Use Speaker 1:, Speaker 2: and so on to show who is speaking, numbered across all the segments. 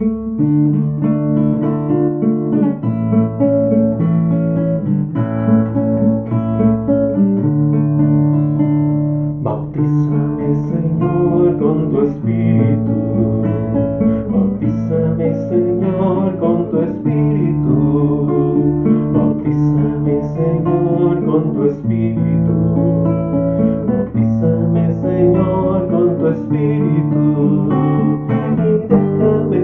Speaker 1: Bautízame, Señor, con tu espíritu. Bautízame, Señor, con tu espíritu. Bautízame, Señor, con tu espíritu. Bautízame, Señor, con tu espíritu.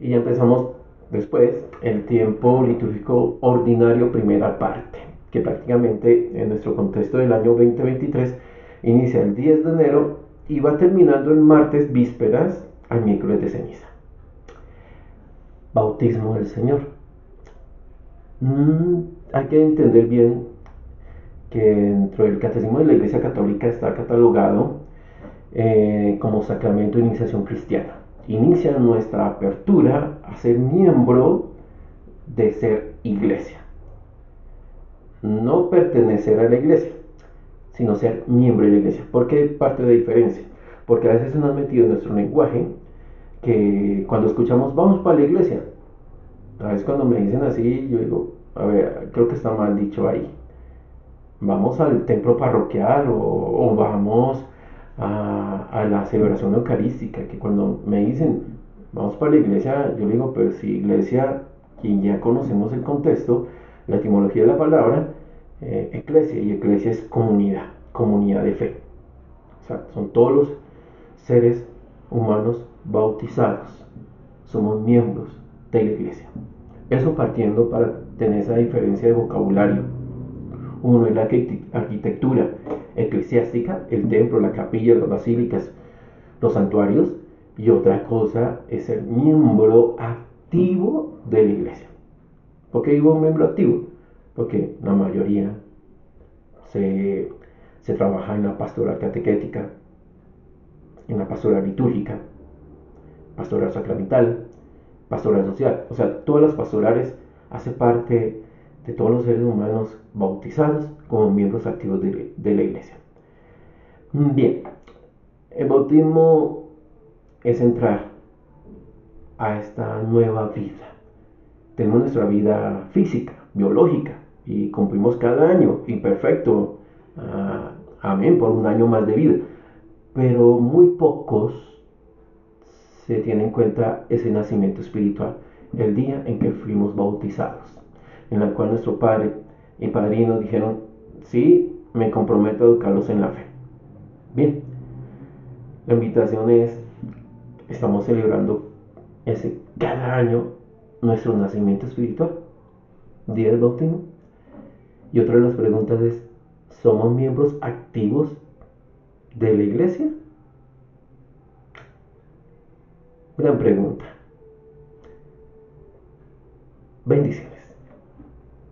Speaker 1: Y ya empezamos después el tiempo litúrgico ordinario, primera parte, que prácticamente en nuestro contexto del año 2023 inicia el 10 de enero y va terminando el martes vísperas al miércoles de ceniza. Bautismo del Señor. Mm, hay que entender bien que dentro del Catecismo de la Iglesia Católica está catalogado eh, como sacramento de iniciación cristiana. Inicia nuestra apertura a ser miembro de ser iglesia. No pertenecer a la iglesia, sino ser miembro de la iglesia. ¿Por qué parte de diferencia? Porque a veces se nos ha metido en nuestro lenguaje que cuando escuchamos vamos para la iglesia, a veces cuando me dicen así, yo digo, a ver, creo que está mal dicho ahí vamos al templo parroquial o, vamos a, la celebración eucarística, que cuando me dicen, vamos para la iglesia, yo digo, pero si iglesia, quien ya conocemos el contexto, la etimología de la palabra, eh, eclesia, y eclesia es comunidad, comunidad de fe. O sea, son todos los seres humanos bautizados, somos miembros de la iglesia. Eso partiendo para tener esa diferencia de vocabulario uno es la arquitectura eclesiástica, el templo, la capilla, las basílicas, los santuarios, y otra cosa es el miembro activo de la iglesia. ¿Por qué digo miembro activo? Porque la mayoría se, se trabaja en la pastoral catequética, en la pastoral litúrgica, pastoral sacramental, pastoral social. O sea, todas las pastorales hacen parte de todos los seres humanos bautizados como miembros activos de, la iglesia. Bien, el bautismo es entrar a esta nueva vida. Tenemos nuestra vida física, biológica, y cumplimos cada año, imperfecto, ah, amén, por un año más de vida. Pero muy pocos se tienen en cuenta ese nacimiento espiritual, el día en que fuimos bautizados en la cual nuestro padre y padrino dijeron, sí, me comprometo a educarlos en la fe. Bien, la invitación es, estamos celebrando ese cada año nuestro nacimiento espiritual, día del bautismo. Y otra de las preguntas es, ¿somos miembros activos de la iglesia? Gran pregunta. Bendiciones.